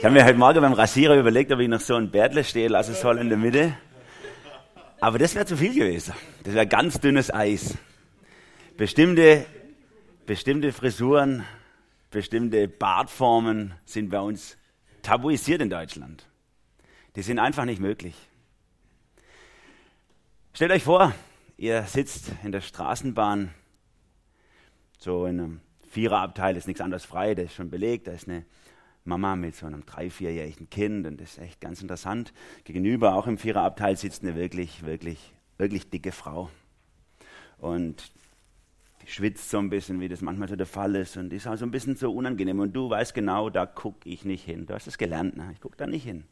Ich habe mir heute Morgen beim Rasierer überlegt, ob ich noch so ein Bärtle stehen lassen soll in der Mitte. Aber das wäre zu viel gewesen. Das wäre ganz dünnes Eis. Bestimmte, bestimmte Frisuren, bestimmte Bartformen sind bei uns tabuisiert in Deutschland. Die sind einfach nicht möglich. Stellt euch vor, ihr sitzt in der Straßenbahn, so in einem Viererabteil ist nichts anderes frei, der ist schon belegt, da ist eine Mama mit so einem drei-, vierjährigen Kind und das ist echt ganz interessant. Gegenüber, auch im Viererabteil, sitzt eine wirklich, wirklich, wirklich dicke Frau. Und die schwitzt so ein bisschen, wie das manchmal so der Fall ist und ist auch so ein bisschen so unangenehm. Und du weißt genau, da gucke ich nicht hin. Du hast es gelernt, ne? ich gucke da nicht hin.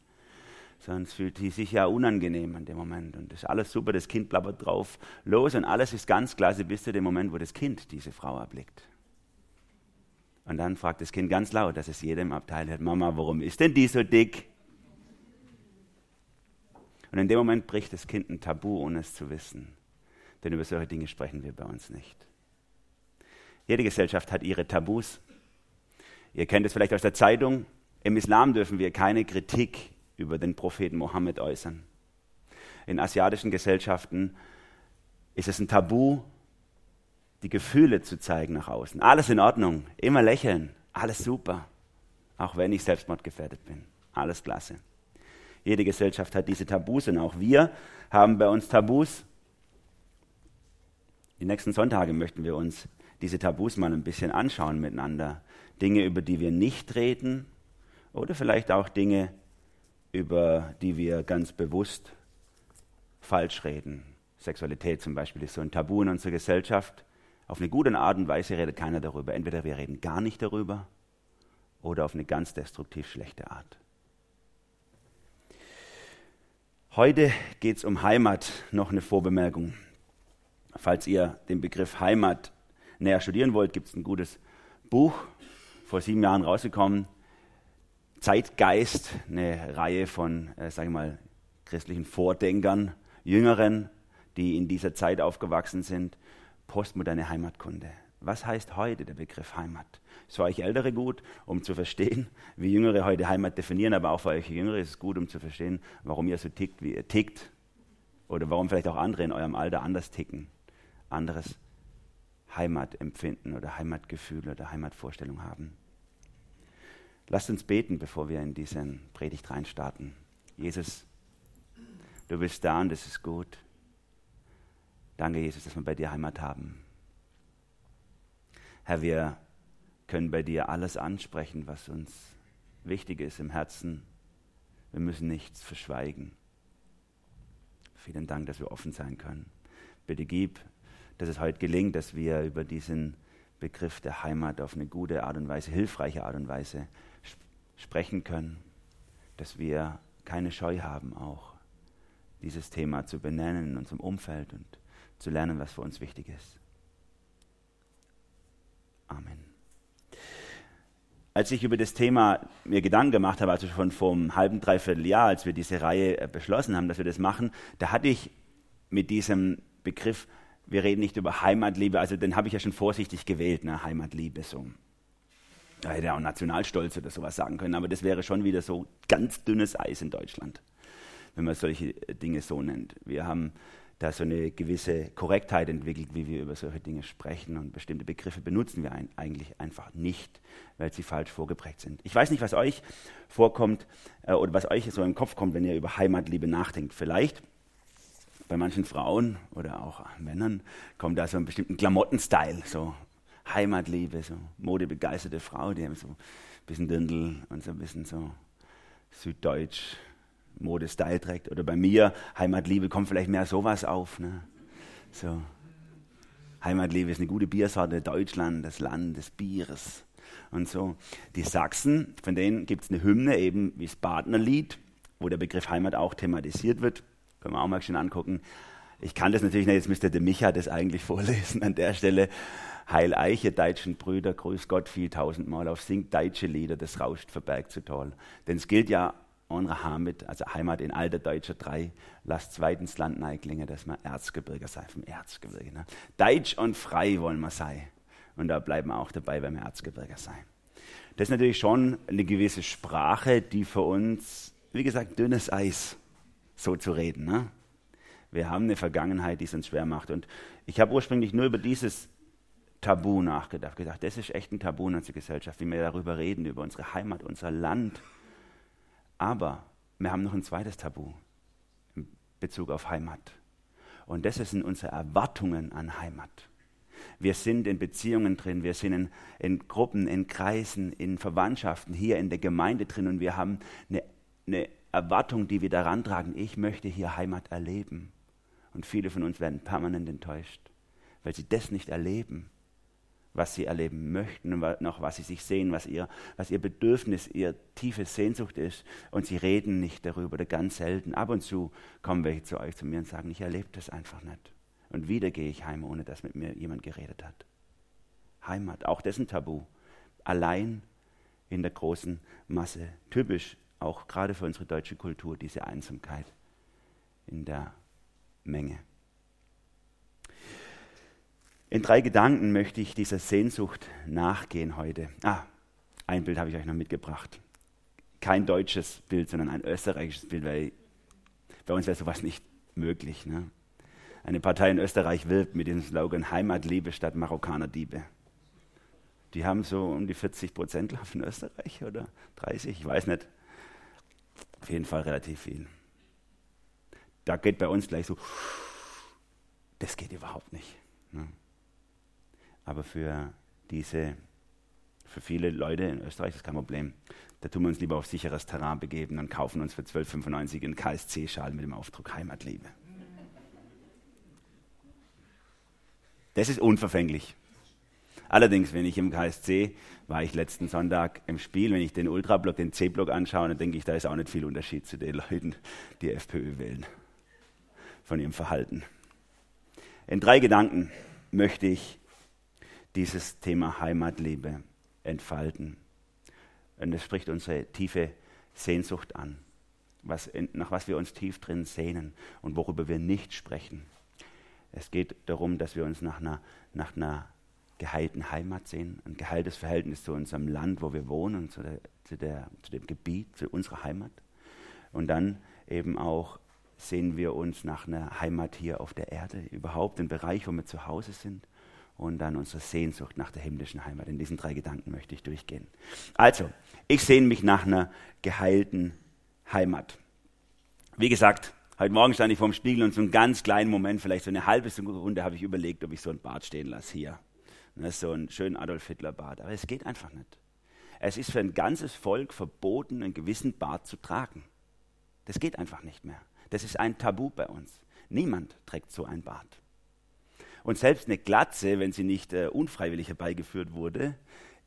Sonst fühlt sie sich ja unangenehm in dem Moment. Und das ist alles super, das Kind blabbert drauf los und alles ist ganz klasse bis zu dem Moment, wo das Kind diese Frau erblickt. Und dann fragt das Kind ganz laut, dass es jedem Abteil hört, Mama, warum ist denn die so dick? Und in dem Moment bricht das Kind ein Tabu, ohne es zu wissen. Denn über solche Dinge sprechen wir bei uns nicht. Jede Gesellschaft hat ihre Tabus. Ihr kennt es vielleicht aus der Zeitung. Im Islam dürfen wir keine Kritik über den Propheten Mohammed äußern. In asiatischen Gesellschaften ist es ein Tabu, die Gefühle zu zeigen nach außen. Alles in Ordnung, immer lächeln, alles super, auch wenn ich selbstmordgefährdet bin. Alles klasse. Jede Gesellschaft hat diese Tabus und auch wir haben bei uns Tabus. Die nächsten Sonntage möchten wir uns diese Tabus mal ein bisschen anschauen miteinander. Dinge, über die wir nicht reden oder vielleicht auch Dinge, über die wir ganz bewusst falsch reden. Sexualität zum Beispiel ist so ein Tabu in unserer Gesellschaft. Auf eine gute Art und Weise redet keiner darüber. Entweder wir reden gar nicht darüber oder auf eine ganz destruktiv schlechte Art. Heute geht es um Heimat. Noch eine Vorbemerkung. Falls ihr den Begriff Heimat näher studieren wollt, gibt es ein gutes Buch, vor sieben Jahren rausgekommen. Zeitgeist, eine Reihe von, äh, sage ich mal, christlichen Vordenkern, Jüngeren, die in dieser Zeit aufgewachsen sind postmoderne Heimatkunde. Was heißt heute der Begriff Heimat? Ist für euch Ältere gut, um zu verstehen, wie Jüngere heute Heimat definieren, aber auch für euch Jüngere ist es gut, um zu verstehen, warum ihr so tickt, wie ihr tickt. Oder warum vielleicht auch andere in eurem Alter anders ticken. Anderes Heimatempfinden oder Heimatgefühl oder Heimatvorstellung haben. Lasst uns beten, bevor wir in diesen Predigt reinstarten. Jesus, du bist da und es ist gut. Danke, Jesus, dass wir bei dir Heimat haben. Herr, wir können bei dir alles ansprechen, was uns wichtig ist im Herzen. Wir müssen nichts verschweigen. Vielen Dank, dass wir offen sein können. Bitte gib, dass es heute gelingt, dass wir über diesen Begriff der Heimat auf eine gute Art und Weise, hilfreiche Art und Weise sprechen können, dass wir keine Scheu haben, auch dieses Thema zu benennen in unserem Umfeld und zu lernen, was für uns wichtig ist. Amen. Als ich über das Thema mir Gedanken gemacht habe, also schon vor einem halben, dreiviertel Jahr, als wir diese Reihe äh, beschlossen haben, dass wir das machen, da hatte ich mit diesem Begriff, wir reden nicht über Heimatliebe, also den habe ich ja schon vorsichtig gewählt, ne, Heimatliebe so. Da hätte er auch Nationalstolz oder sowas sagen können, aber das wäre schon wieder so ganz dünnes Eis in Deutschland, wenn man solche Dinge so nennt. Wir haben da so eine gewisse Korrektheit entwickelt, wie wir über solche Dinge sprechen und bestimmte Begriffe benutzen wir ein, eigentlich einfach nicht, weil sie falsch vorgeprägt sind. Ich weiß nicht, was euch vorkommt äh, oder was euch so im Kopf kommt, wenn ihr über Heimatliebe nachdenkt. Vielleicht bei manchen Frauen oder auch Männern kommt da so ein bestimmten Klamottenstyle, so Heimatliebe, so modebegeisterte Frau, die haben so ein bisschen Dirndl und so ein bisschen so süddeutsch Modestyle trägt. Oder bei mir, Heimatliebe, kommt vielleicht mehr sowas auf. Ne? So. Heimatliebe ist eine gute Biersorte, Deutschland, das Land des Bieres. Und so. Die Sachsen, von denen gibt es eine Hymne, eben wie das Badnerlied, wo der Begriff Heimat auch thematisiert wird. Können wir auch mal schön angucken. Ich kann das natürlich nicht, jetzt müsste der Micha das eigentlich vorlesen an der Stelle. Heil Eiche, deutschen Brüder, grüß Gott viel tausendmal auf, singt deutsche Lieder, das rauscht für Berg zu toll. Denn es gilt ja unsere Heimat, also Heimat in alter Deutscher drei, lasst zweitens Land neiglingen, dass man Erzgebirge sei, vom Erzgebirge. Ne? Deutsch und frei wollen wir sein. Und da bleiben wir auch dabei, wenn wir Erzgebirge sein. Das ist natürlich schon eine gewisse Sprache, die für uns, wie gesagt, dünnes Eis, so zu reden. Ne? Wir haben eine Vergangenheit, die es uns schwer macht. Und ich habe ursprünglich nur über dieses Tabu nachgedacht, gedacht, das ist echt ein Tabu in unserer Gesellschaft, wie wir darüber reden, über unsere Heimat, unser Land. Aber wir haben noch ein zweites Tabu in Bezug auf Heimat. Und das sind unsere Erwartungen an Heimat. Wir sind in Beziehungen drin, wir sind in, in, Gruppen, in Kreisen, in Verwandtschaften, hier in der Gemeinde drin und wir haben eine, eine Erwartung, die wir daran tragen. Ich möchte hier Heimat erleben. Und viele von uns werden permanent enttäuscht, weil sie das nicht erleben, was sie erleben möchten noch was sie sich sehen, was ihr, was ihr Bedürfnis, ihr tiefe Sehnsucht ist. Und sie reden nicht darüber oder ganz selten. Ab und zu kommen welche zu euch zu mir und sagen, ich erlebe das einfach nicht. Und wieder gehe ich heim, ohne dass mit mir jemand geredet hat. Heimat, auch dessen Tabu. Allein in der großen Masse. Typisch auch gerade für unsere deutsche Kultur, diese Einsamkeit in der Menge. In drei Gedanken möchte ich dieser Sehnsucht nachgehen heute. Ah, ein Bild habe ich euch noch mitgebracht. Kein deutsches Bild, sondern ein österreichisches Bild, weil bei uns wäre sowas nicht möglich. Ne? Eine Partei in Österreich wirbt mit dem Slogan Heimatliebe statt Marokkanerdiebe. Die haben so um die 40 Prozent in Österreich oder 30, ich weiß nicht. Auf jeden Fall relativ viel. Da geht bei uns gleich so, das geht überhaupt nicht. Ne? Aber für diese, für viele Leute in Österreich ist kein Problem. Da tun wir uns lieber auf sicheres Terrain begeben und kaufen uns für 12,95 einen KSC-Schal mit dem Aufdruck Heimatliebe. Das ist unverfänglich. Allerdings, wenn ich im KSC war ich letzten Sonntag im Spiel, wenn ich den Ultrablock, den C-Block anschaue, dann denke ich, da ist auch nicht viel Unterschied zu den Leuten, die FPÖ wählen, von ihrem Verhalten. In drei Gedanken möchte ich dieses Thema Heimatliebe entfalten. Und es spricht unsere tiefe Sehnsucht an, was, nach was wir uns tief drin sehnen und worüber wir nicht sprechen. Es geht darum, dass wir uns nach einer, nach einer geheilten Heimat sehen, ein geheiltes Verhältnis zu unserem Land, wo wir wohnen, zu, der, zu, der, zu dem Gebiet, zu unserer Heimat. Und dann eben auch sehen wir uns nach einer Heimat hier auf der Erde, überhaupt im Bereich, wo wir zu Hause sind. Und dann unsere Sehnsucht nach der himmlischen Heimat. In diesen drei Gedanken möchte ich durchgehen. Also, ich sehne mich nach einer geheilten Heimat. Wie gesagt, Heute Morgen stand ich vorm Spiegel und so einen ganz kleinen Moment, vielleicht so eine halbe Sekunde, habe ich überlegt, ob ich so ein Bart stehen lasse hier. Das ist so ein schönen Adolf Hitler Bart. Aber es geht einfach nicht. Es ist für ein ganzes Volk verboten, einen gewissen Bart zu tragen. Das geht einfach nicht mehr. Das ist ein Tabu bei uns. Niemand trägt so ein Bart. Und selbst eine Glatze, wenn sie nicht äh, unfreiwillig herbeigeführt wurde,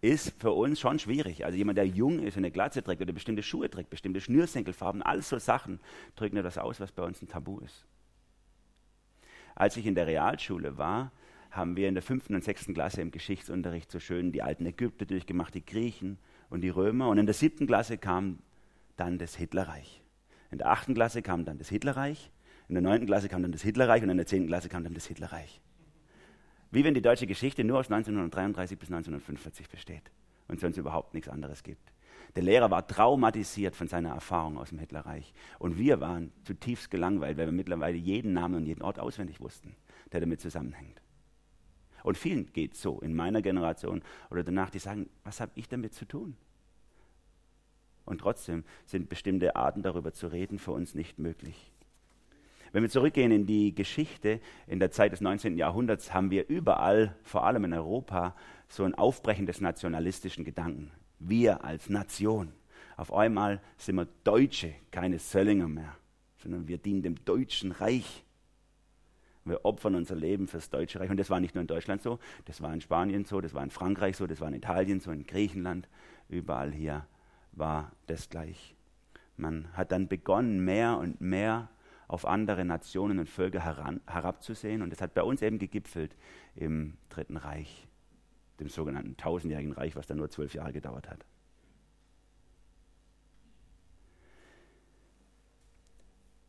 ist für uns schon schwierig. Also jemand, der jung ist und eine Glatze trägt oder bestimmte Schuhe trägt, bestimmte Schnürsenkelfarben, all so Sachen, drücken etwas aus, was bei uns ein Tabu ist. Als ich in der Realschule war, haben wir in der fünften und sechsten Klasse im Geschichtsunterricht so schön die alten Ägypter durchgemacht, die Griechen und die Römer. Und in der siebten Klasse kam dann das Hitlerreich. In der achten Klasse kam dann das Hitlerreich, in der neunten Klasse kam dann das Hitlerreich und in der zehnten Klasse kam dann das Hitlerreich. Wie wenn die deutsche Geschichte nur aus 1933 bis 1945 besteht und sonst überhaupt nichts anderes gibt. Der Lehrer war traumatisiert von seiner Erfahrung aus dem Hitlerreich. Und wir waren zutiefst gelangweilt, weil wir mittlerweile jeden Namen und jeden Ort auswendig wussten, der damit zusammenhängt. Und vielen geht es so, in meiner Generation oder danach, die sagen, was habe ich damit zu tun? Und trotzdem sind bestimmte Arten darüber zu reden für uns nicht möglich. Wenn wir zurückgehen in die Geschichte, in der Zeit des 19. Jahrhunderts haben wir überall, vor allem in Europa, so ein Aufbrechen des nationalistischen Gedanken. Wir als Nation. Auf einmal sind wir Deutsche, keine Söllinger mehr, sondern wir dienen dem Deutschen Reich. Wir opfern unser Leben fürs Deutsche Reich. Und das war nicht nur in Deutschland so, das war in Spanien so, das war in Frankreich so, das war in Italien so, in Griechenland. Überall hier war das gleich. Man hat dann begonnen, mehr und mehr auf andere Nationen und Völker heran, herabzusehen. Und das hat bei uns eben gegipfelt im Dritten Reich, dem sogenannten tausendjährigen Reich, was dann nur zwölf Jahre gedauert hat.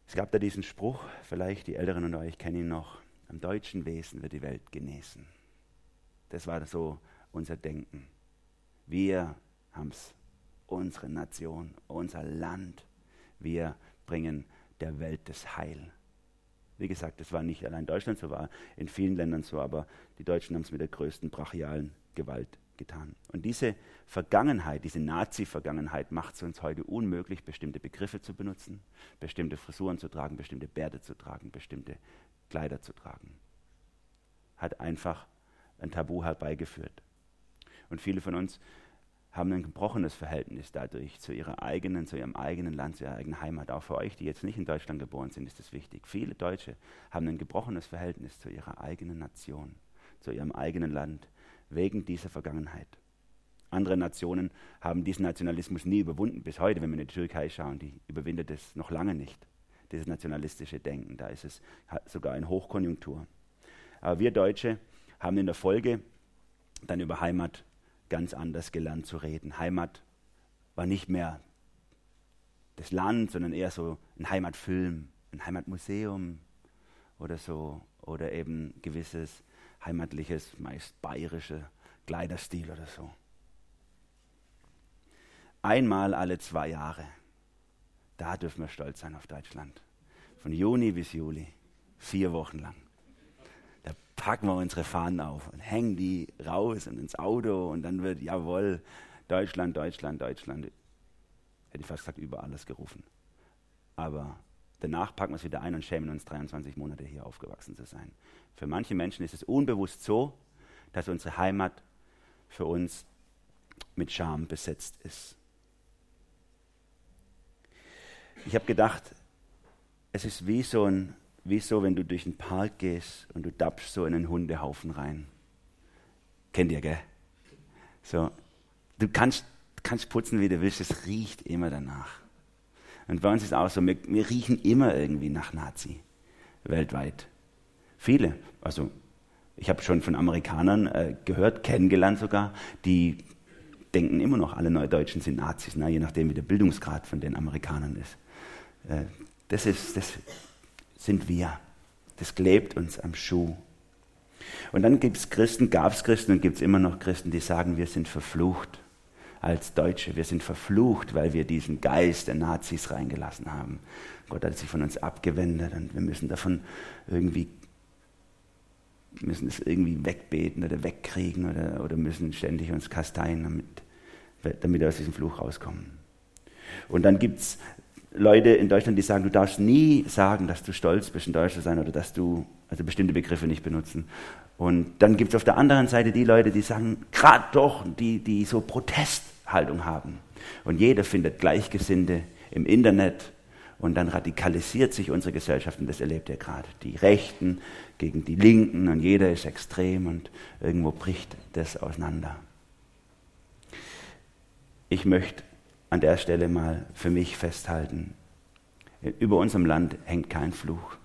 Es gab da diesen Spruch, vielleicht die Älteren unter euch kennen ihn noch, am deutschen Wesen wird die Welt genesen. Das war so unser Denken. Wir haben es. Unsere Nation, unser Land. Wir bringen der Welt das Heil. Wie gesagt, das war nicht allein Deutschland so, war in vielen Ländern so, aber die Deutschen haben es mit der größten brachialen Gewalt getan. Und diese Vergangenheit, diese Nazi-Vergangenheit macht es uns heute unmöglich, bestimmte Begriffe zu benutzen, bestimmte Frisuren zu tragen, bestimmte Bärte zu tragen, bestimmte Kleider zu tragen. Hat einfach ein Tabu herbeigeführt. Und viele von uns haben ein gebrochenes Verhältnis dadurch zu ihrer eigenen, zu ihrem eigenen Land, zu ihrer eigenen Heimat. Auch für euch, die jetzt nicht in Deutschland geboren sind, ist das wichtig. Viele Deutsche haben ein gebrochenes Verhältnis zu ihrer eigenen Nation, zu ihrem eigenen Land, wegen dieser Vergangenheit. Andere Nationen haben diesen Nationalismus nie überwunden, bis heute, wenn wir in die Türkei schauen, die überwindet es noch lange nicht, dieses nationalistische Denken. Da ist es sogar in Hochkonjunktur. Aber wir Deutsche haben in der Folge dann über Heimat ganz anders gelernt zu reden. Heimat war nicht mehr das Land, sondern eher so ein Heimatfilm, ein Heimatmuseum oder so, oder eben gewisses heimatliches, meist bayerische Kleiderstil oder so. Einmal alle zwei Jahre, da dürfen wir stolz sein auf Deutschland. Von Juni bis Juli, vier Wochen lang. Da packen wir unsere Fahnen auf und hängen die raus und ins Auto und dann wird, jawohl, Deutschland, Deutschland, Deutschland. Hätte ich fast gesagt, über alles gerufen. Aber danach packen wir es wieder ein und schämen uns 23 Monate hier aufgewachsen zu sein. Für manche Menschen ist es unbewusst so, dass unsere Heimat für uns mit Scham besetzt ist. Ich habe gedacht, es ist wie so, ein, wie so, wenn du durch den Park gehst und du dappst so in einen Hundehaufen rein. Kennt ihr, gell? So, du kannst, kannst putzen, wie du willst, es riecht immer danach. Und bei uns ist auch so, wir, wir riechen immer irgendwie nach Nazi, weltweit. Viele, also ich habe schon von Amerikanern äh, gehört, kennengelernt sogar, die denken immer noch, alle Neudeutschen sind Nazis, na, je nachdem, wie der Bildungsgrad von den Amerikanern ist. Äh, das, ist, das sind wir. Das klebt uns am Schuh. Und dann gibt es Christen, gab es Christen und gibt es immer noch Christen, die sagen, wir sind verflucht als Deutsche. Wir sind verflucht, weil wir diesen Geist der Nazis reingelassen haben. Gott hat sich von uns abgewendet und wir müssen davon irgendwie müssen es irgendwie wegbeten oder wegkriegen oder, oder müssen ständig uns kasteien, damit, damit wir aus diesem Fluch rauskommen. Und dann gibt es Leute in Deutschland, die sagen, du darfst nie sagen, dass du stolz bist, ein Deutscher sein oder dass du also bestimmte Begriffe nicht benutzen. Und dann gibt es auf der anderen Seite die Leute, die sagen, gerade doch, die, die so Protesthaltung haben. Und jeder findet Gleichgesinnte im Internet und dann radikalisiert sich unsere Gesellschaft und das erlebt ihr gerade. Die Rechten gegen die Linken und jeder ist extrem und irgendwo bricht das auseinander. Ich möchte an der Stelle mal für mich festhalten, über unserem Land hängt kein Fluch.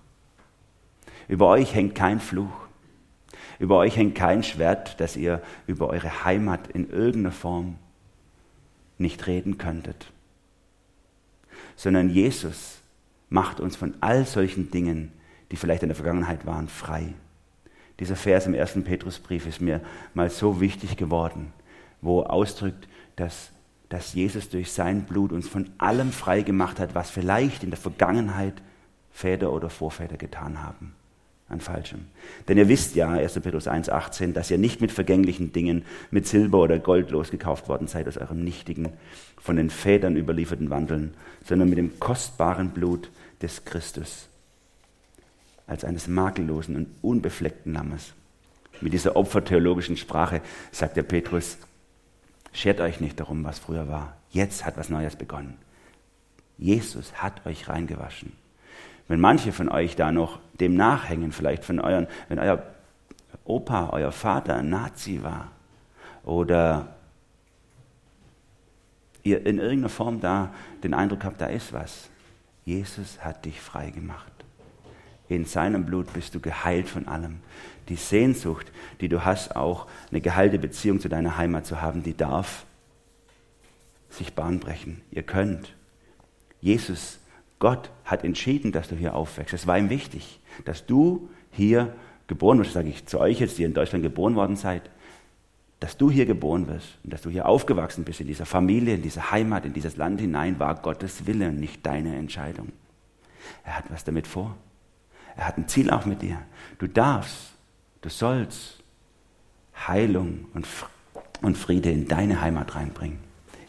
Über euch hängt kein Fluch. Über euch hängt kein Schwert, dass ihr über eure Heimat in irgendeiner Form nicht reden könntet sondern Jesus macht uns von all solchen Dingen, die vielleicht in der Vergangenheit waren, frei. Dieser Vers im ersten Petrusbrief ist mir mal so wichtig geworden, wo ausdrückt, dass, dass Jesus durch sein Blut uns von allem frei gemacht hat, was vielleicht in der Vergangenheit Väter oder Vorväter getan haben an Falschem. Denn ihr wisst ja, 1. Petrus 1,18, dass ihr nicht mit vergänglichen Dingen, mit Silber oder Gold losgekauft worden seid aus eurem nichtigen, von den Vätern überlieferten Wandeln, sondern mit dem kostbaren Blut des Christus, als eines makellosen und unbefleckten Lammes. Mit dieser opfertheologischen Sprache sagt der Petrus, schert euch nicht darum, was früher war. Jetzt hat was Neues begonnen. Jesus hat euch reingewaschen. Wenn manche von euch da noch dem nachhängen, vielleicht von euren, wenn euer Opa, euer Vater ein Nazi war oder ihr in irgendeiner Form da den Eindruck habt, da ist was. Jesus hat dich frei gemacht. In seinem Blut bist du geheilt von allem. Die Sehnsucht, die du hast, auch eine geheilte Beziehung zu deiner Heimat zu haben, die darf sich Bahn brechen. Ihr könnt. Jesus Gott hat entschieden, dass du hier aufwächst. Es war ihm wichtig, dass du hier geboren wirst, sage ich zu euch jetzt, die in Deutschland geboren worden seid. dass du hier geboren wirst und dass du hier aufgewachsen bist, in dieser Familie, in diese Heimat, in dieses Land hinein, war Gottes Wille und nicht deine Entscheidung. Er hat was damit vor. Er hat ein Ziel auch mit dir. Du darfst, du sollst Heilung und Friede in deine Heimat reinbringen,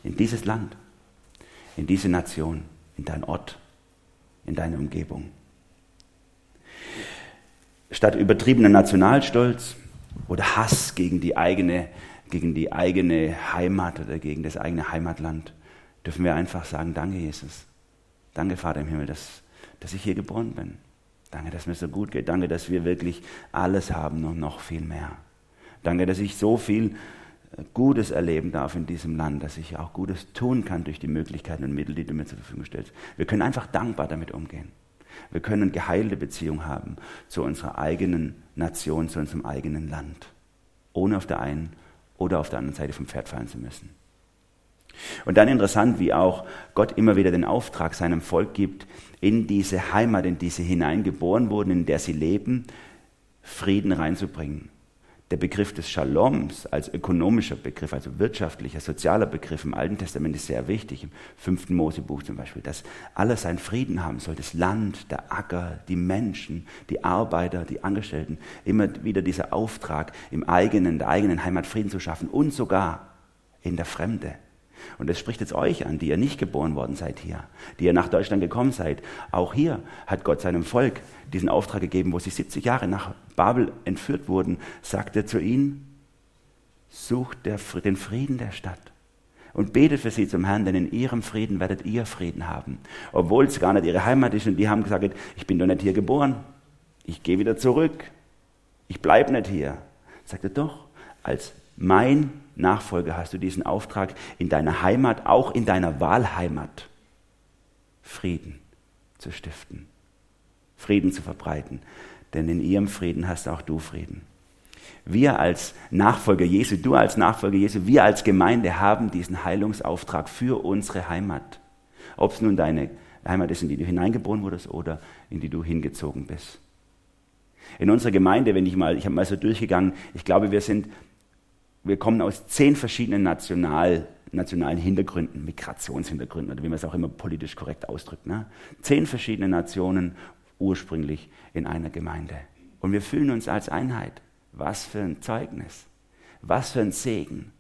in dieses Land, in diese Nation, in deinen Ort, in deine Umgebung. Statt übertriebener Nationalstolz oder Hass gegen die eigene, gegen die eigene Heimat oder gegen das eigene Heimatland, dürfen wir einfach sagen, danke Jesus. Danke Vater im Himmel, dass, dass ich hier geboren bin. Danke, dass mir so gut geht. Danke, dass wir wirklich alles haben und noch viel mehr. Danke, dass ich so viel äh, Gutes erleben darf in diesem Land, dass ich auch Gutes tun kann durch die Möglichkeiten und Mittel, die du mir zur Verfügung stellst. Wir können einfach dankbar damit umgehen. Wir können geheilte Beziehung haben zu unserer eigenen Nation, zu unserem eigenen Land, ohne auf der einen oder auf der anderen Seite vom Pferd fallen zu müssen. Und dann interessant, wie auch Gott immer wieder den Auftrag seinem Volk gibt, in diese Heimat, in die sie hineingeboren wurden, in der sie leben, Frieden reinzubringen. Der Begriff des Shaloms als ökonomischer Begriff, also wirtschaftlicher, sozialer Begriff im Alten Testament ist sehr wichtig, im fünften Mosebuch zum Beispiel, dass alles seinen Frieden haben soll, das Land, der Acker, die Menschen, die Arbeiter, die Angestellten, immer wieder dieser Auftrag, im eigenen, der eigenen Heimat Frieden zu schaffen und sogar in der Fremde. Und das spricht jetzt euch an, die ihr nicht geboren worden seid hier, die ihr nach Deutschland gekommen seid. Auch hier hat Gott seinem Volk diesen Auftrag gegeben, wo sie 70 Jahre nach Babel entführt wurden, sagt er zu ihnen, sucht den Frieden der Stadt und betet für sie zum Herrn, denn in ihrem Frieden werdet ihr Frieden haben. Obwohl es gar nicht ihre Heimat ist und die haben gesagt, ich bin doch nicht hier geboren, ich gehe wieder zurück, ich bleibe nicht hier. Sagt er doch, als mein Nachfolger hast du diesen Auftrag in deiner Heimat, auch in deiner Wahlheimat, Frieden zu stiften, Frieden zu verbreiten. Denn in ihrem Frieden hast auch du Frieden. Wir als Nachfolger Jesu, du als Nachfolger Jesu, wir als Gemeinde haben diesen Heilungsauftrag für unsere Heimat. Ob es nun deine Heimat ist, in die du hineingeboren wurdest oder in die du hingezogen bist. In unserer Gemeinde, wenn ich mal, ich habe mal so durchgegangen, ich glaube, wir sind wir kommen aus zehn verschiedenen National, nationalen Hintergründen, Migrationshintergründen oder wie man es auch immer politisch korrekt ausdrückt. Ne? Zehn verschiedene Nationen ursprünglich in einer Gemeinde. Und wir fühlen uns als Einheit. Was für ein Zeugnis, was für ein Segen,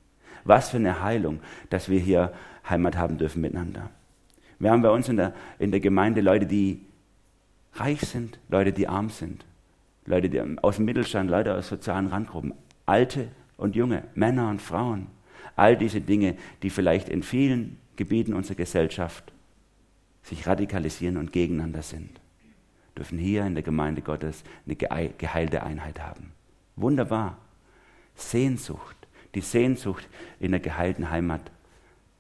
was für eine Heilung, dass wir hier Heimat haben dürfen miteinander. Wir haben bei uns in der, in der Gemeinde Leute, die reich sind, Leute, die arm sind, Leute die aus dem Mittelstand, Leute aus sozialen Randgruppen, alte und Junge, Männer und Frauen. All diese Dinge, die vielleicht in vielen Gebieten unserer Gesellschaft sich radikalisieren und gegeneinander sind, dürfen hier in der Gemeinde Gottes eine geheilte Einheit haben. Wunderbar. Sehnsucht, die Sehnsucht in der geheilten Heimat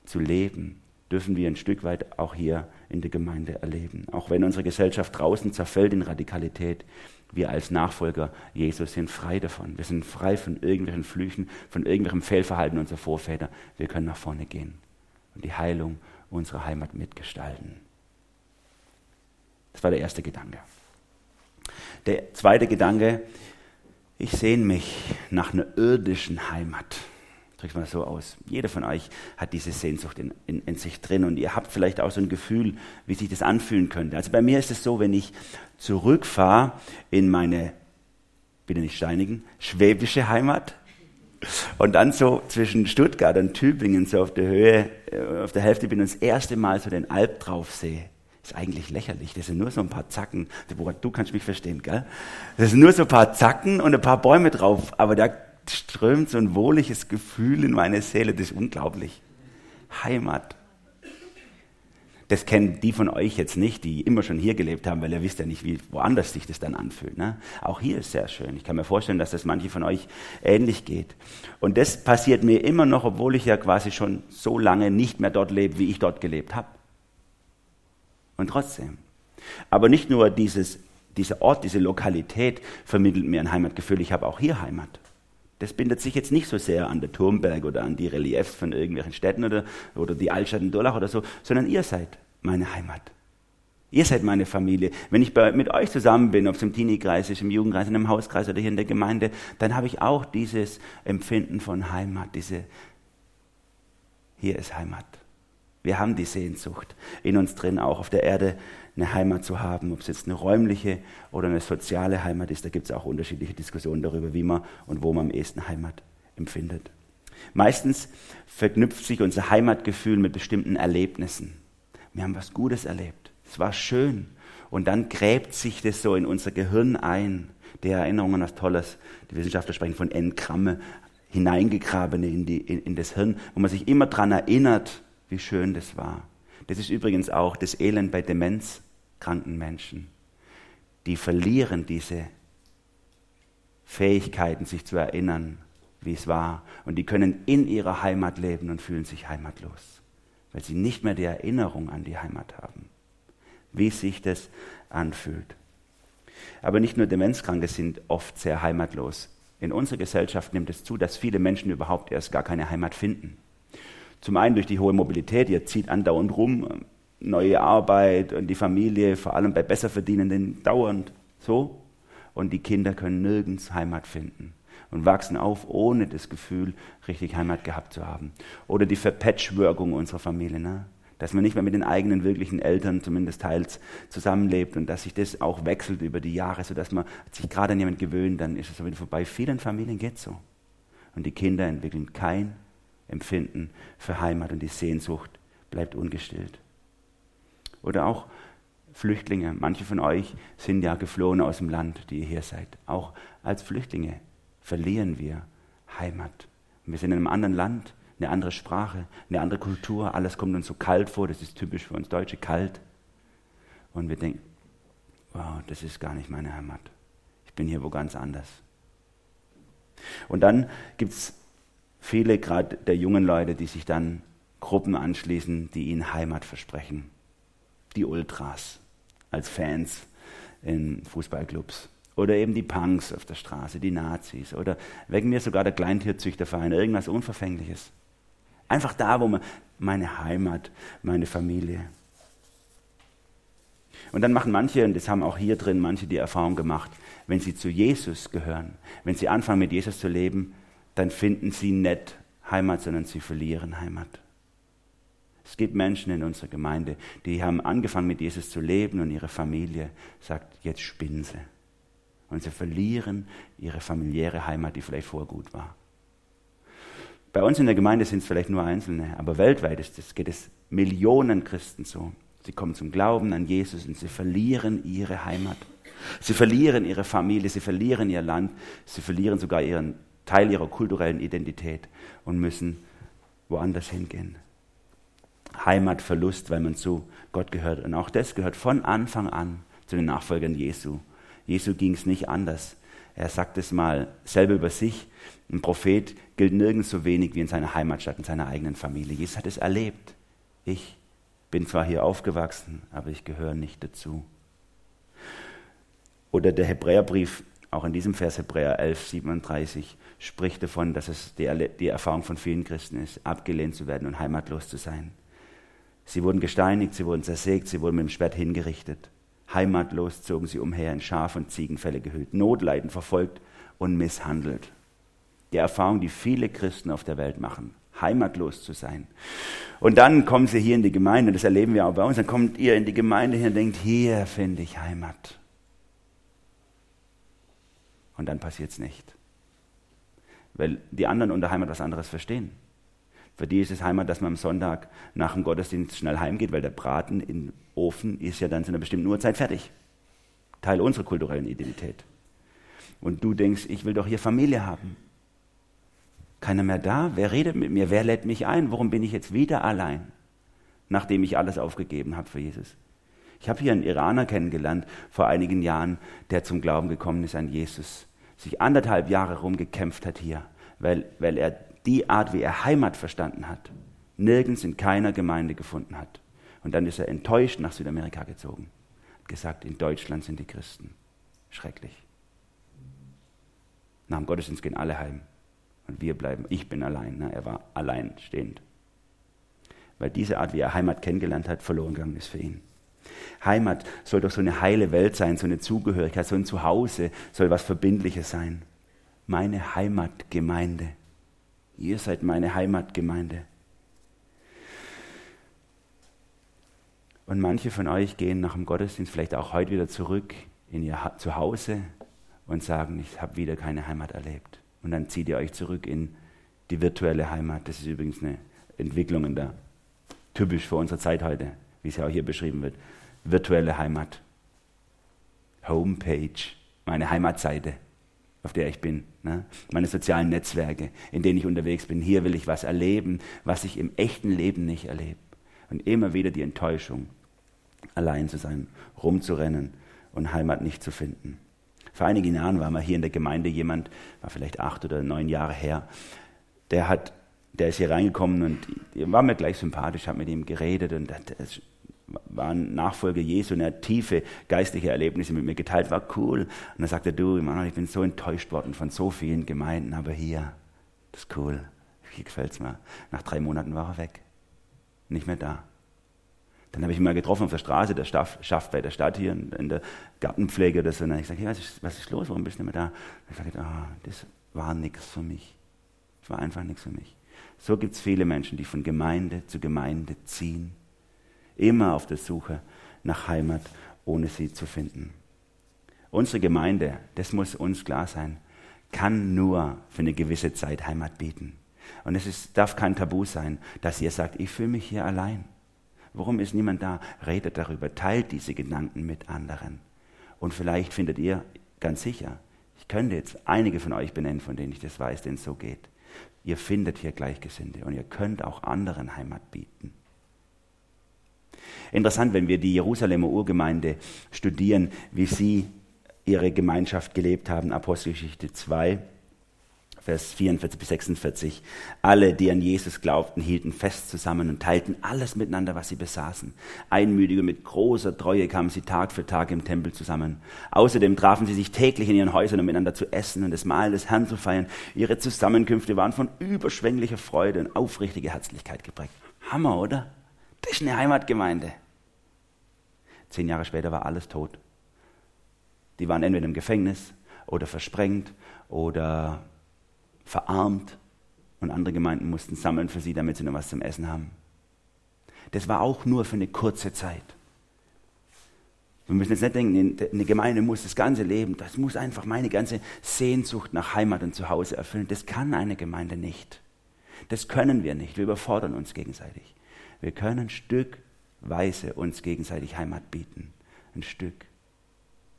zu leben, dürfen wir ein Stück weit auch hier in der Gemeinde erleben. Auch wenn unsere Gesellschaft draußen zerfällt in Radikalität, wir als Nachfolger Jesus sind frei davon. Wir sind frei von irgendwelchen Flüchen, von irgendwelchem Fehlverhalten unserer Vorväter. Wir können nach vorne gehen und die Heilung unserer Heimat mitgestalten. Das war der erste Gedanke. Der zweite Gedanke, ich sehne mich nach einer irdischen Heimat drückt mal so aus. Jeder von euch hat diese Sehnsucht in, in, in, sich drin und ihr habt vielleicht auch so ein Gefühl, wie sich das anfühlen könnte. Also bei mir ist es so, wenn ich zurückfahre in meine, bitte nicht steinigen, schwäbische Heimat und dann so zwischen Stuttgart und Tübingen so auf der Höhe, äh, auf der Hälfte bin und das erste Mal so den Alp drauf sehe. Ist eigentlich lächerlich. Das sind nur so ein paar Zacken. Du kannst mich verstehen, gell? Das sind nur so ein paar Zacken und ein paar Bäume drauf. Aber da strömt so ein wohliges Gefühl in meine Seele, das ist unglaublich. Heimat. Das kennen die von euch jetzt nicht, die immer schon hier gelebt haben, weil ihr wisst ja nicht, wie woanders sich das dann anfühlt. Ne? Auch hier ist sehr schön. Ich kann mir vorstellen, dass das manche von euch ähnlich geht. Und das passiert mir immer noch, obwohl ich ja quasi schon so lange nicht mehr dort lebe, wie ich dort gelebt habe. Und trotzdem. Aber nicht nur dieses, dieser Ort, diese Lokalität vermittelt mir ein Heimatgefühl, ich habe auch hier Heimat. Das bindet sich jetzt nicht so sehr an der Turmberg oder an die Reliefs von irgendwelchen Städten oder, oder die Altstadt in Durlach oder so, sondern ihr seid meine Heimat. Ihr seid meine Familie. Wenn ich bei, mit euch zusammen bin, ob es im Teenie-Kreis ist, im Jugendkreis, in einem Hauskreis oder hier in der Gemeinde, dann habe ich auch dieses Empfinden von Heimat, diese, hier ist Heimat. Wir haben die Sehnsucht in uns drin, auch auf der Erde eine Heimat zu haben, ob es jetzt eine räumliche oder eine soziale Heimat ist. Da gibt es auch unterschiedliche Diskussionen darüber, wie man und wo man am ehesten Heimat empfindet. Meistens verknüpft sich unser Heimatgefühl mit bestimmten Erlebnissen. Wir haben was Gutes erlebt. Es war schön. Und dann gräbt sich das so in unser Gehirn ein. Die Erinnerungen, was Tolles. Die Wissenschaftler sprechen von Engramme, hineingegrabene in, die, in, in das Hirn, wo man sich immer daran erinnert, wie schön das war. Das ist übrigens auch das Elend bei demenzkranken Menschen. Die verlieren diese Fähigkeiten, sich zu erinnern, wie es war. Und die können in ihrer Heimat leben und fühlen sich heimatlos, weil sie nicht mehr die Erinnerung an die Heimat haben, wie sich das anfühlt. Aber nicht nur Demenzkranke sind oft sehr heimatlos. In unserer Gesellschaft nimmt es zu, dass viele Menschen überhaupt erst gar keine Heimat finden. Zum einen durch die hohe Mobilität, ihr zieht andauernd rum, neue Arbeit und die Familie, vor allem bei Besserverdienenden, dauernd so. Und die Kinder können nirgends Heimat finden und wachsen auf, ohne das Gefühl, richtig Heimat gehabt zu haben. Oder die Verpatchwirkung unserer Familie, ne? dass man nicht mehr mit den eigenen wirklichen Eltern zumindest teils zusammenlebt und dass sich das auch wechselt über die Jahre, sodass man sich gerade an jemanden gewöhnt, dann ist es wieder vorbei. Vielen Familien geht so. Und die Kinder entwickeln kein Empfinden für Heimat und die Sehnsucht bleibt ungestillt. Oder auch Flüchtlinge. Manche von euch sind ja geflohen aus dem Land, die ihr hier seid. Auch als Flüchtlinge verlieren wir Heimat. Wir sind in einem anderen Land, eine andere Sprache, eine andere Kultur. Alles kommt uns so kalt vor. Das ist typisch für uns Deutsche, kalt. Und wir denken, wow, das ist gar nicht meine Heimat. Ich bin hier wo ganz anders. Und dann gibt es viele, gerade der jungen Leute, die sich dann Gruppen anschließen, die ihnen Heimat versprechen. Die Ultras als Fans in Fußballclubs. Oder eben die Punks auf der Straße, die Nazis. Oder wegen mir sogar der Kleintierzüchterverein, irgendwas Unverfängliches. Einfach da, wo man meine Heimat, meine Familie. Und dann machen manche, und das haben auch hier drin manche die Erfahrung gemacht, wenn sie zu Jesus gehören, wenn sie anfangen mit Jesus zu leben, dann finden sie nicht Heimat, sondern sie verlieren Heimat. Es gibt Menschen in unserer Gemeinde, die haben angefangen mit Jesus zu leben und ihre Familie sagt, jetzt spinnen sie. Und sie verlieren ihre familiäre Heimat, die vielleicht vorher gut war. Bei uns in der Gemeinde sind es vielleicht nur Einzelne, aber weltweit ist es, geht es Millionen Christen so. Sie kommen zum Glauben an Jesus und sie verlieren ihre Heimat. Sie verlieren ihre Familie, sie verlieren ihr Land, sie verlieren sogar ihren Teil ihrer kulturellen Identität und müssen woanders hingehen. Heimatverlust, weil man zu Gott gehört. Und auch das gehört von Anfang an zu den Nachfolgern Jesu. Jesu ging es nicht anders. Er sagt es mal selber über sich. Ein Prophet gilt nirgends so wenig wie in seiner Heimatstadt, in seiner eigenen Familie. Jesus hat es erlebt. Ich bin zwar hier aufgewachsen, aber ich gehöre nicht dazu. Oder der Hebräerbrief, auch in diesem Vers Hebräer 11, 37, spricht davon, dass es die, die Erfahrung von vielen Christen ist, abgelehnt zu werden und heimatlos zu sein. Sie wurden gesteinigt, sie wurden zersägt, sie wurden mit dem Schwert hingerichtet. Heimatlos zogen sie umher, in Schaf- und Ziegenfälle gehüllt, Notleiden verfolgt und misshandelt. Die Erfahrung, die viele Christen auf der Welt machen, heimatlos zu sein. Und dann kommen sie hier in die Gemeinde, das erleben wir auch bei uns, dann kommt ihr in die Gemeinde hier und denkt, hier finde ich Heimat. Und dann passiert es nicht weil die anderen unter Heimat was anderes verstehen. Für die ist es Heimat, dass man am Sonntag nach dem Gottesdienst schnell heimgeht, weil der Braten im Ofen ist ja dann zu einer bestimmten Uhrzeit fertig. Teil unserer kulturellen Identität. Und du denkst, ich will doch hier Familie haben. Keiner mehr da? Wer redet mit mir? Wer lädt mich ein? Warum bin ich jetzt wieder allein, nachdem ich alles aufgegeben habe für Jesus? Ich habe hier einen Iraner kennengelernt vor einigen Jahren, der zum Glauben gekommen ist an Jesus sich anderthalb Jahre rumgekämpft hat hier, weil, weil er die Art, wie er Heimat verstanden hat, nirgends in keiner Gemeinde gefunden hat. Und dann ist er enttäuscht nach Südamerika gezogen. Hat gesagt, in Deutschland sind die Christen. Schrecklich. Nach dem Gottesdienst gehen alle heim. Und wir bleiben, ich bin allein. Ne? Er war allein stehend. Weil diese Art, wie er Heimat kennengelernt hat, verloren gegangen ist für ihn. Heimat soll doch so eine heile Welt sein, so eine Zugehörigkeit, so ein Zuhause, soll was Verbindliches sein. Meine Heimatgemeinde. Ihr seid meine Heimatgemeinde. Und manche von euch gehen nach dem Gottesdienst vielleicht auch heute wieder zurück in ihr Zuhause und sagen, ich habe wieder keine Heimat erlebt. Und dann zieht ihr euch zurück in die virtuelle Heimat. Das ist übrigens eine Entwicklung in der, typisch für unsere Zeit heute, wie es ja auch hier beschrieben wird. Virtuelle Heimat. Homepage, meine Heimatseite, auf der ich bin. Ne? Meine sozialen Netzwerke, in denen ich unterwegs bin. Hier will ich was erleben, was ich im echten Leben nicht erlebe. Und immer wieder die Enttäuschung, allein zu sein, rumzurennen und Heimat nicht zu finden. Vor einigen Jahren war mal hier in der Gemeinde jemand, war vielleicht acht oder neun Jahre her, der hat, der ist hier reingekommen und war mir gleich sympathisch, hat mit ihm geredet und das war ein Nachfolger Jesu und er hat tiefe geistliche Erlebnisse mit mir geteilt, war cool. Und dann sagte er, du, Immanuel, ich bin so enttäuscht worden von so vielen Gemeinden, aber hier, das ist cool, hier gefällt es mir. Nach drei Monaten war er weg, nicht mehr da. Dann habe ich ihn mal getroffen auf der Straße, der schafft bei der Stadt hier in der Gartenpflege oder so. Und dann habe ich gesagt, hey, was, ist, was ist los, warum bist du nicht mehr da? Und ich sagte, oh, das war nichts für mich. Das war einfach nichts für mich. So gibt es viele Menschen, die von Gemeinde zu Gemeinde ziehen, immer auf der Suche nach Heimat, ohne sie zu finden. Unsere Gemeinde, das muss uns klar sein, kann nur für eine gewisse Zeit Heimat bieten. Und es ist, darf kein Tabu sein, dass ihr sagt, ich fühle mich hier allein. Warum ist niemand da? Redet darüber, teilt diese Gedanken mit anderen. Und vielleicht findet ihr ganz sicher, ich könnte jetzt einige von euch benennen, von denen ich das weiß, denen es so geht. Ihr findet hier Gleichgesinnte und ihr könnt auch anderen Heimat bieten. Interessant, wenn wir die Jerusalemer Urgemeinde studieren, wie sie ihre Gemeinschaft gelebt haben, Apostelgeschichte 2, Vers 44 bis 46. Alle, die an Jesus glaubten, hielten fest zusammen und teilten alles miteinander, was sie besaßen. Einmütig und mit großer Treue kamen sie Tag für Tag im Tempel zusammen. Außerdem trafen sie sich täglich in ihren Häusern, um miteinander zu essen und das Mahl des Herrn zu feiern. Ihre Zusammenkünfte waren von überschwänglicher Freude und aufrichtiger Herzlichkeit geprägt. Hammer, oder? Das ist eine Heimatgemeinde. Zehn Jahre später war alles tot. Die waren entweder im Gefängnis oder versprengt oder verarmt und andere Gemeinden mussten sammeln für sie, damit sie noch was zum Essen haben. Das war auch nur für eine kurze Zeit. Wir müssen jetzt nicht denken, eine Gemeinde muss das ganze Leben, das muss einfach meine ganze Sehnsucht nach Heimat und Zuhause erfüllen. Das kann eine Gemeinde nicht. Das können wir nicht. Wir überfordern uns gegenseitig. Wir können stückweise uns gegenseitig Heimat bieten. Ein Stück.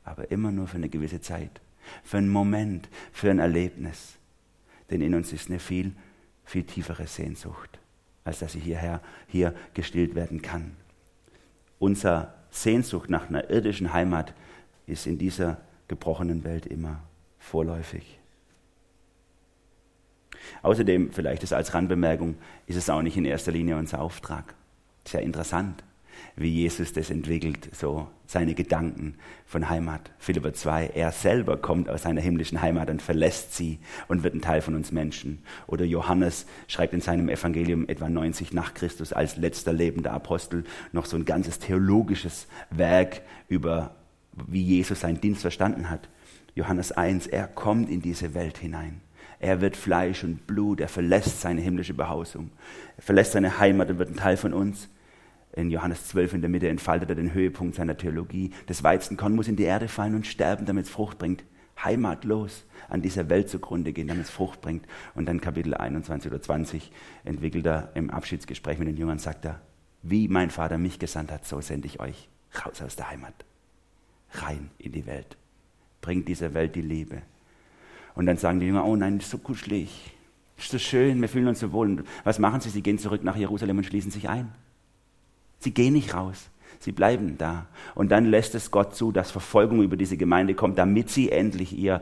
Aber immer nur für eine gewisse Zeit. Für einen Moment, für ein Erlebnis denn in uns ist eine viel, viel tiefere Sehnsucht, als dass sie hierher, hier gestillt werden kann. Unser Sehnsucht nach einer irdischen Heimat ist in dieser gebrochenen Welt immer vorläufig. Außerdem, vielleicht ist als Randbemerkung, ist es auch nicht in erster Linie unser Auftrag. Sehr interessant wie Jesus das entwickelt, so seine Gedanken von Heimat. Philipper 2, er selber kommt aus seiner himmlischen Heimat und verlässt sie und wird ein Teil von uns Menschen. Oder Johannes schreibt in seinem Evangelium etwa 90 nach Christus als letzter lebender Apostel noch so ein ganzes theologisches Werk über, wie Jesus seinen Dienst verstanden hat. Johannes 1, er kommt in diese Welt hinein. Er wird Fleisch und Blut, er verlässt seine himmlische Behausung, er verlässt seine Heimat und wird ein Teil von uns in Johannes 12 in der Mitte entfaltet er den Höhepunkt seiner Theologie. Das Weizenkorn muss in die Erde fallen und sterben, damit es Frucht bringt. Heimatlos an dieser Welt zugrunde gehen, damit es Frucht bringt. Und dann Kapitel 21 oder 20 entwickelt er im Abschiedsgespräch mit den Jüngern, sagt er, wie mein Vater mich gesandt hat, so sende ich euch raus aus der Heimat, rein in die Welt. Bringt dieser Welt die Liebe. Und dann sagen die Jünger, oh nein, ist so kuschelig, ist so schön, wir fühlen uns so wohl. Und was machen sie? Sie gehen zurück nach Jerusalem und schließen sich ein. Sie gehen nicht raus. Sie bleiben da. Und dann lässt es Gott zu, dass Verfolgung über diese Gemeinde kommt, damit sie endlich ihre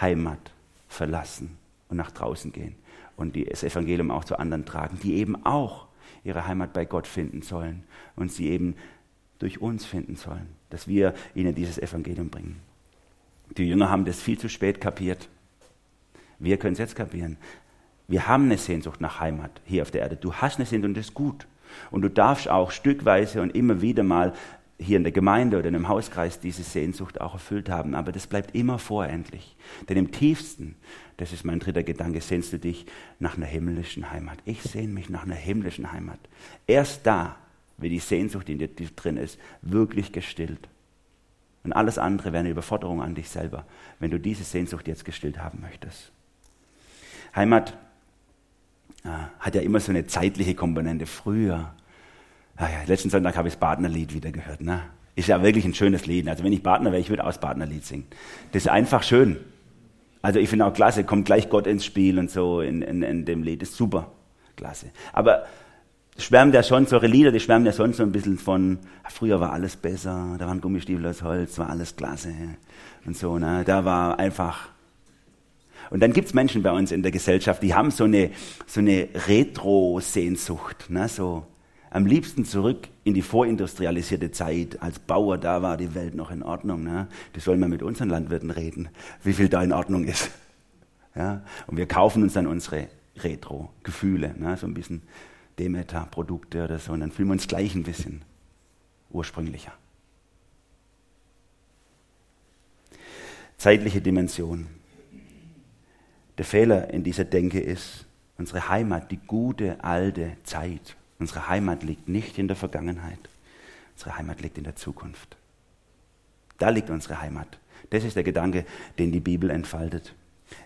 Heimat verlassen und nach draußen gehen und das Evangelium auch zu anderen tragen, die eben auch ihre Heimat bei Gott finden sollen und sie eben durch uns finden sollen, dass wir ihnen dieses Evangelium bringen. Die Jünger haben das viel zu spät kapiert. Wir können es jetzt kapieren. Wir haben eine Sehnsucht nach Heimat hier auf der Erde. Du hast eine Sehnsucht und das ist gut. Und du darfst auch stückweise und immer wieder mal hier in der Gemeinde oder in einem Hauskreis diese Sehnsucht auch erfüllt haben. Aber das bleibt immer vorendlich. Denn im tiefsten, das ist mein dritter Gedanke, sehnst du dich nach einer himmlischen Heimat. Ich sehne mich nach einer himmlischen Heimat. Erst da wird die Sehnsucht, die in dir drin ist, wirklich gestillt. Und alles andere wäre eine Überforderung an dich selber, wenn du diese Sehnsucht jetzt gestillt haben möchtest. Heimat äh, hat ja immer so eine zeitliche Komponente. Früher ja, letzten Sonntag habe ich das Partnerlied wieder gehört. Ne? Ist ja wirklich ein schönes Lied. Also wenn ich Partner wäre, ich würde auch das Partnerlied singen. Das ist einfach schön. Also ich finde auch klasse, kommt gleich Gott ins Spiel und so in, in, in dem Lied. Ist super. Klasse. Aber schwärmt ja schon, solche Lieder, die schwärmen ja schon so ein bisschen von, früher war alles besser, da waren Gummistiefel aus Holz, war alles klasse. Und so, ne? Da war einfach. Und dann gibt es Menschen bei uns in der Gesellschaft, die haben so eine, so eine Retro-Sehnsucht, ne? so am liebsten zurück in die vorindustrialisierte Zeit. Als Bauer, da war die Welt noch in Ordnung. Ne? Das soll man mit unseren Landwirten reden, wie viel da in Ordnung ist. Ja? Und wir kaufen uns dann unsere Retro-Gefühle, ne? so ein bisschen Demeter-Produkte oder so, und dann fühlen wir uns gleich ein bisschen ursprünglicher. Zeitliche Dimension. Der Fehler in dieser Denke ist, unsere Heimat, die gute alte Zeit, Unsere Heimat liegt nicht in der Vergangenheit. Unsere Heimat liegt in der Zukunft. Da liegt unsere Heimat. Das ist der Gedanke, den die Bibel entfaltet.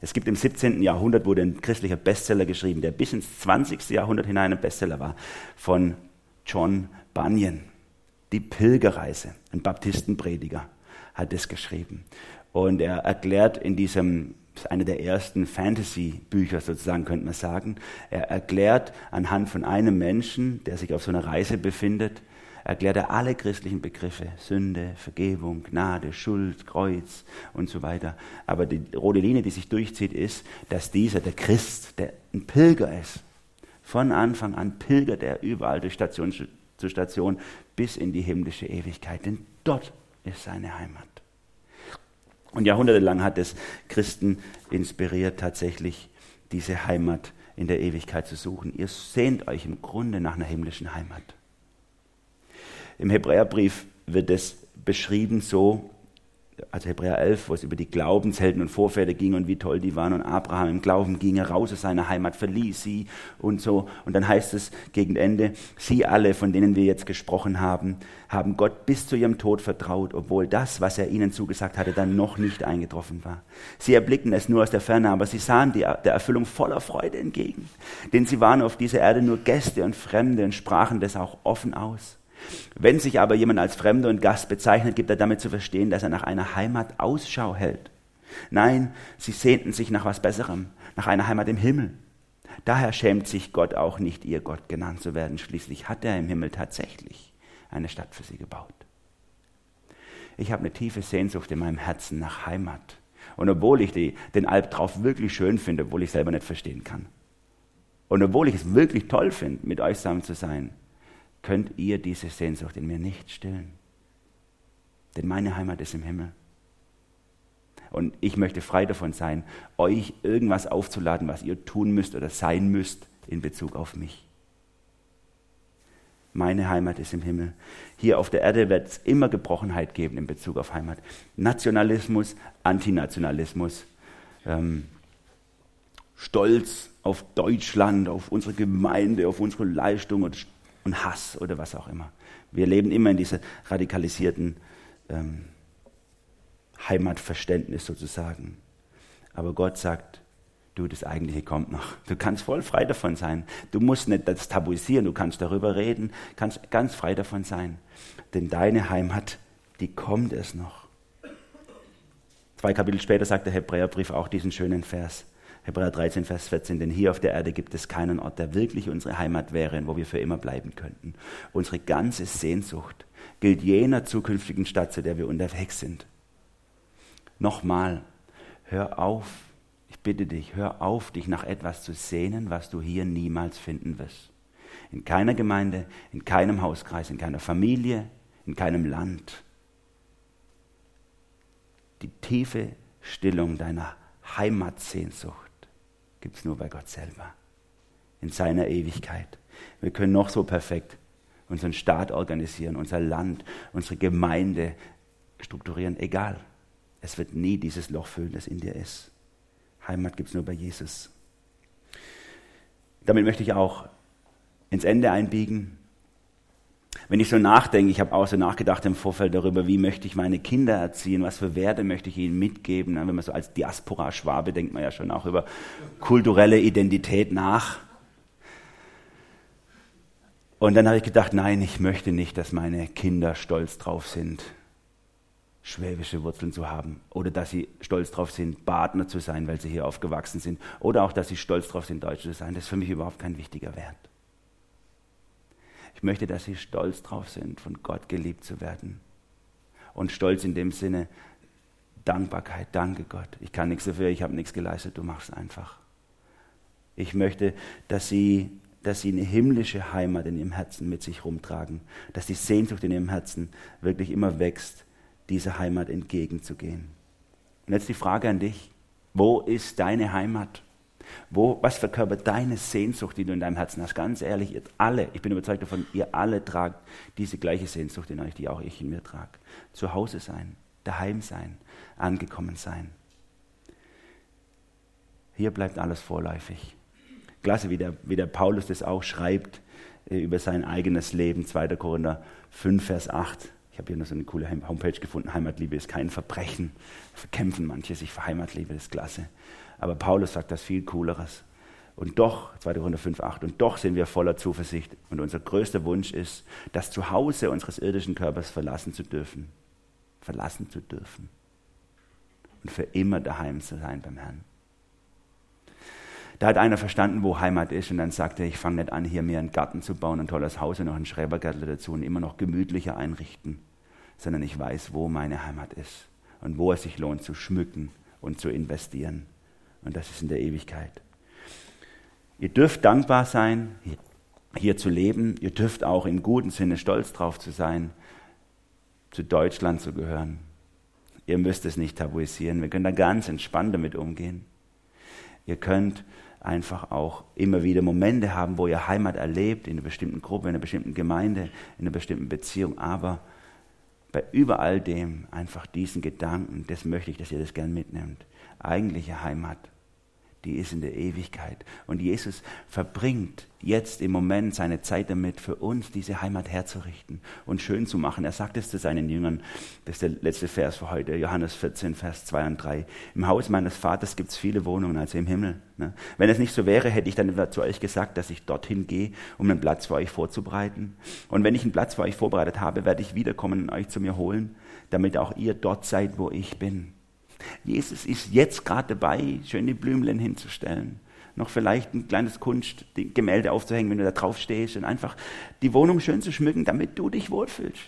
Es gibt im 17. Jahrhundert wurde ein christlicher Bestseller geschrieben, der bis ins 20. Jahrhundert hinein ein Bestseller war, von John Bunyan. Die Pilgerreise, ein Baptistenprediger, hat es geschrieben. Und er erklärt in diesem das ist eine der ersten Fantasy-Bücher sozusagen, könnte man sagen. Er erklärt anhand von einem Menschen, der sich auf so einer Reise befindet, erklärt er alle christlichen Begriffe, Sünde, Vergebung, Gnade, Schuld, Kreuz und so weiter. Aber die rote Linie, die sich durchzieht, ist, dass dieser, der Christ, der ein Pilger ist, von Anfang an pilgert er überall durch Station zu Station bis in die himmlische Ewigkeit. Denn dort ist seine Heimat. Und jahrhundertelang hat es Christen inspiriert, tatsächlich diese Heimat in der Ewigkeit zu suchen. Ihr sehnt euch im Grunde nach einer himmlischen Heimat. Im Hebräerbrief wird es beschrieben so, also Hebräer 11, wo es über die Glaubenshelden und Vorväter ging und wie toll die waren. Und Abraham im Glauben ging er raus aus seiner Heimat, verließ sie und so. Und dann heißt es gegen Ende, sie alle, von denen wir jetzt gesprochen haben, haben Gott bis zu ihrem Tod vertraut, obwohl das, was er ihnen zugesagt hatte, dann noch nicht eingetroffen war. Sie erblickten es nur aus der Ferne, aber sie sahen die, der Erfüllung voller Freude entgegen. Denn sie waren auf dieser Erde nur Gäste und Fremde und sprachen das auch offen aus. Wenn sich aber jemand als Fremder und Gast bezeichnet, gibt er damit zu verstehen, dass er nach einer Heimat Ausschau hält. Nein, sie sehnten sich nach was Besserem, nach einer Heimat im Himmel. Daher schämt sich Gott auch nicht, ihr Gott genannt zu werden. Schließlich hat er im Himmel tatsächlich eine Stadt für sie gebaut. Ich habe eine tiefe Sehnsucht in meinem Herzen nach Heimat. Und obwohl ich die, den Albtraum wirklich schön finde, obwohl ich selber nicht verstehen kann. Und obwohl ich es wirklich toll finde, mit euch zusammen zu sein, könnt ihr diese Sehnsucht in mir nicht stillen. Denn meine Heimat ist im Himmel. Und ich möchte frei davon sein, euch irgendwas aufzuladen, was ihr tun müsst oder sein müsst in Bezug auf mich. Meine Heimat ist im Himmel. Hier auf der Erde wird es immer Gebrochenheit geben in Bezug auf Heimat. Nationalismus, Antinationalismus, ähm, Stolz auf Deutschland, auf unsere Gemeinde, auf unsere Leistung und und Hass oder was auch immer. Wir leben immer in dieser radikalisierten ähm, Heimatverständnis sozusagen. Aber Gott sagt, du, das Eigentliche kommt noch. Du kannst voll frei davon sein. Du musst nicht das tabuisieren, du kannst darüber reden, kannst ganz frei davon sein. Denn deine Heimat, die kommt es noch. Zwei Kapitel später sagt der Hebräerbrief auch diesen schönen Vers. Hebräer 13, Vers 14, denn hier auf der Erde gibt es keinen Ort, der wirklich unsere Heimat wäre, wo wir für immer bleiben könnten. Unsere ganze Sehnsucht gilt jener zukünftigen Stadt, zu der wir unterwegs sind. Nochmal, hör auf, ich bitte dich, hör auf, dich nach etwas zu sehnen, was du hier niemals finden wirst. In keiner Gemeinde, in keinem Hauskreis, in keiner Familie, in keinem Land. Die tiefe Stillung deiner Heimatsehnsucht gibt es nur bei Gott selber. In seiner Ewigkeit. Wir können noch so perfekt unseren Staat organisieren, unser Land, unsere Gemeinde strukturieren, egal. Es wird nie dieses Loch füllen, das in dir ist. Heimat gibt es nur bei Jesus. Damit möchte ich auch ins Ende einbiegen. Wenn ich so nachdenke, ich habe auch so nachgedacht im Vorfeld darüber, wie möchte ich meine Kinder erziehen, was für Werte möchte ich ihnen mitgeben. Wenn man so als Diaspora-Schwabe denkt man ja schon auch über kulturelle Identität nach. Und dann habe ich gedacht, nein, ich möchte nicht, dass meine Kinder stolz drauf sind, schwäbische Wurzeln zu haben. Oder dass sie stolz drauf sind, Badner zu sein, weil sie hier aufgewachsen sind. Oder auch, dass sie stolz drauf sind, Deutsch zu sein. Das ist für mich überhaupt kein wichtiger Wert. Ich möchte, dass sie stolz drauf sind, von Gott geliebt zu werden. Und stolz in dem Sinne, Dankbarkeit, danke Gott. Ich kann nichts dafür, ich habe nichts geleistet, du machst einfach. Ich möchte, dass sie, dass sie eine himmlische Heimat in ihrem Herzen mit sich rumtragen, dass die Sehnsucht in ihrem Herzen wirklich immer wächst, dieser Heimat entgegenzugehen. Und jetzt die Frage an dich, wo ist deine Heimat? Wo, was verkörpert deine Sehnsucht, die du in deinem Herzen hast? Ganz ehrlich, ihr alle, ich bin überzeugt davon, ihr alle tragt diese gleiche Sehnsucht in euch, die auch ich in mir trage. Zu Hause sein, daheim sein, angekommen sein. Hier bleibt alles vorläufig. Klasse, wie der, wie der Paulus das auch schreibt äh, über sein eigenes Leben, 2. Korinther 5, Vers 8. Ich habe hier noch so eine coole Homepage gefunden. Heimatliebe ist kein Verbrechen. Verkämpfen manche sich für Heimatliebe, das ist klasse. Aber Paulus sagt das viel Cooleres. Und doch, 2. Korinther 5, 8, und doch sind wir voller Zuversicht. Und unser größter Wunsch ist, das Zuhause unseres irdischen Körpers verlassen zu dürfen. Verlassen zu dürfen. Und für immer daheim zu sein beim Herrn. Da hat einer verstanden, wo Heimat ist, und dann sagte er, ich fange nicht an, hier mir einen Garten zu bauen, ein tolles Haus und noch einen Schrebergärtler dazu und immer noch gemütlicher einrichten, sondern ich weiß, wo meine Heimat ist und wo es sich lohnt zu schmücken und zu investieren. Und das ist in der Ewigkeit. Ihr dürft dankbar sein, hier zu leben. Ihr dürft auch im guten Sinne stolz drauf zu sein, zu Deutschland zu gehören. Ihr müsst es nicht tabuisieren. Wir können da ganz entspannt damit umgehen. Ihr könnt einfach auch immer wieder Momente haben, wo ihr Heimat erlebt, in einer bestimmten Gruppe, in einer bestimmten Gemeinde, in einer bestimmten Beziehung. Aber bei überall dem einfach diesen Gedanken, das möchte ich, dass ihr das gern mitnehmt. Eigentliche Heimat die ist in der Ewigkeit. Und Jesus verbringt jetzt im Moment seine Zeit damit, für uns diese Heimat herzurichten und schön zu machen. Er sagt es zu seinen Jüngern, das ist der letzte Vers für heute, Johannes 14, Vers 2 und 3. Im Haus meines Vaters gibt es viele Wohnungen, also im Himmel. Ne? Wenn es nicht so wäre, hätte ich dann zu euch gesagt, dass ich dorthin gehe, um einen Platz für euch vorzubereiten. Und wenn ich einen Platz für euch vorbereitet habe, werde ich wiederkommen und euch zu mir holen, damit auch ihr dort seid, wo ich bin. Jesus ist jetzt gerade dabei, schöne Blümchen hinzustellen. Noch vielleicht ein kleines Kunstgemälde aufzuhängen, wenn du da drauf stehst und einfach die Wohnung schön zu schmücken, damit du dich wohlfühlst.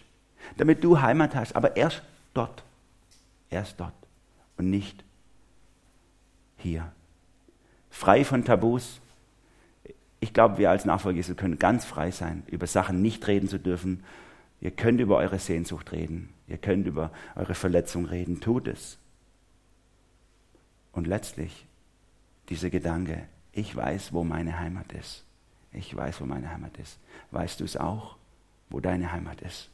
Damit du Heimat hast. Aber erst dort. Erst dort. Und nicht hier. Frei von Tabus. Ich glaube, wir als Nachfolger Jesu können ganz frei sein, über Sachen nicht reden zu dürfen. Ihr könnt über eure Sehnsucht reden. Ihr könnt über eure Verletzung reden. Tut es. Und letztlich dieser Gedanke, ich weiß, wo meine Heimat ist. Ich weiß, wo meine Heimat ist. Weißt du es auch, wo deine Heimat ist?